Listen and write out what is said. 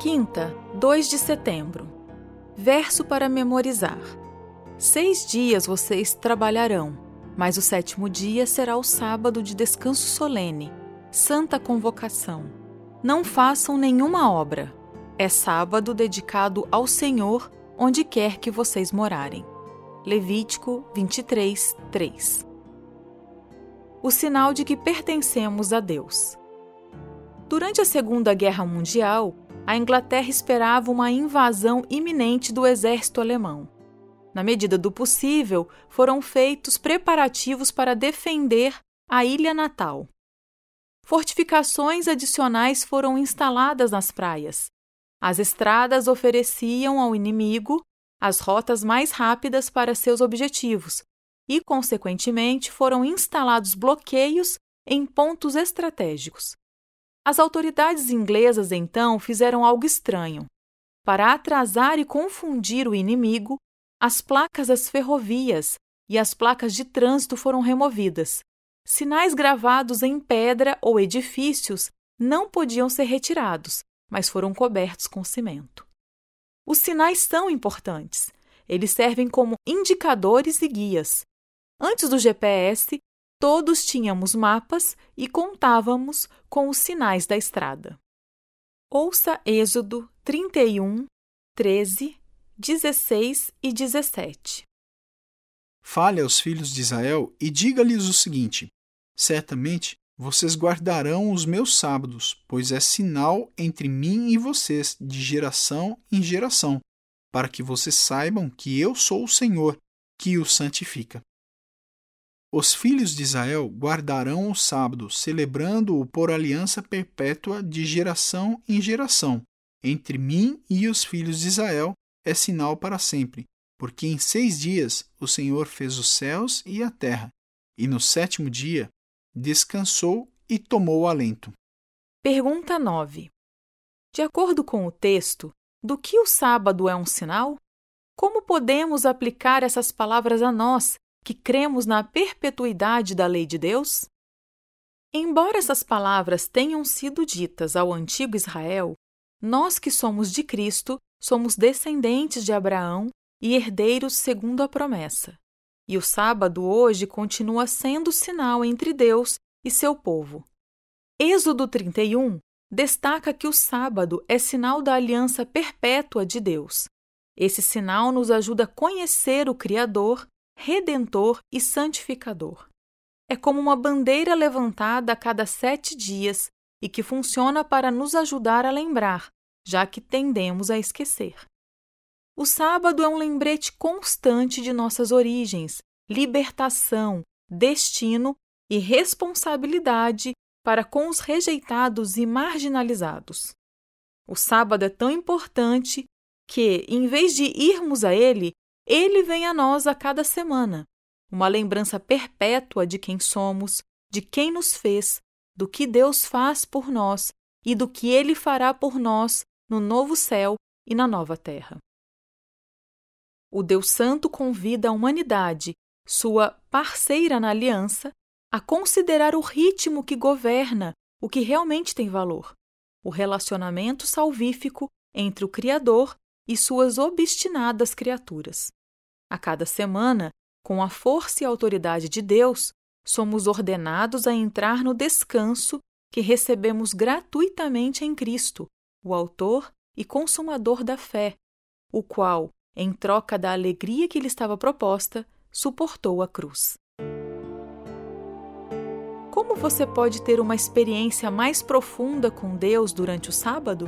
Quinta, 2 de setembro. Verso para memorizar. Seis dias vocês trabalharão, mas o sétimo dia será o sábado de descanso solene, santa convocação. Não façam nenhuma obra. É sábado dedicado ao Senhor, onde quer que vocês morarem. Levítico 23, 3. O sinal de que pertencemos a Deus. Durante a Segunda Guerra Mundial, a Inglaterra esperava uma invasão iminente do exército alemão. Na medida do possível, foram feitos preparativos para defender a ilha natal. Fortificações adicionais foram instaladas nas praias. As estradas ofereciam ao inimigo as rotas mais rápidas para seus objetivos e, consequentemente, foram instalados bloqueios em pontos estratégicos. As autoridades inglesas então fizeram algo estranho. Para atrasar e confundir o inimigo, as placas das ferrovias e as placas de trânsito foram removidas. Sinais gravados em pedra ou edifícios não podiam ser retirados, mas foram cobertos com cimento. Os sinais são importantes. Eles servem como indicadores e guias. Antes do GPS, todos tínhamos mapas e contávamos com os sinais da estrada. Ouça Êxodo 31, 13, 16 e 17. Fale aos filhos de Israel e diga-lhes o seguinte: Certamente vocês guardarão os meus sábados, pois é sinal entre mim e vocês, de geração em geração, para que vocês saibam que eu sou o Senhor, que os santifica. Os filhos de Israel guardarão o sábado, celebrando-o por aliança perpétua de geração em geração. Entre mim e os filhos de Israel é sinal para sempre, porque em seis dias o Senhor fez os céus e a terra, e no sétimo dia descansou e tomou alento. Pergunta 9. De acordo com o texto, do que o sábado é um sinal? Como podemos aplicar essas palavras a nós, que cremos na perpetuidade da lei de Deus? Embora essas palavras tenham sido ditas ao antigo Israel, nós que somos de Cristo somos descendentes de Abraão e herdeiros segundo a promessa. E o sábado hoje continua sendo sinal entre Deus e seu povo. Êxodo 31 destaca que o sábado é sinal da aliança perpétua de Deus. Esse sinal nos ajuda a conhecer o Criador redentor e santificador. É como uma bandeira levantada a cada sete dias e que funciona para nos ajudar a lembrar, já que tendemos a esquecer. O sábado é um lembrete constante de nossas origens, libertação, destino e responsabilidade para com os rejeitados e marginalizados. O sábado é tão importante que, em vez de irmos a ele, ele vem a nós a cada semana, uma lembrança perpétua de quem somos, de quem nos fez, do que Deus faz por nós e do que ele fará por nós no novo céu e na nova terra. O Deus Santo convida a humanidade, sua parceira na aliança, a considerar o ritmo que governa o que realmente tem valor, o relacionamento salvífico entre o Criador e suas obstinadas criaturas. A cada semana, com a força e autoridade de Deus, somos ordenados a entrar no descanso que recebemos gratuitamente em Cristo, o Autor e Consumador da fé, o qual, em troca da alegria que lhe estava proposta, suportou a cruz. Como você pode ter uma experiência mais profunda com Deus durante o sábado?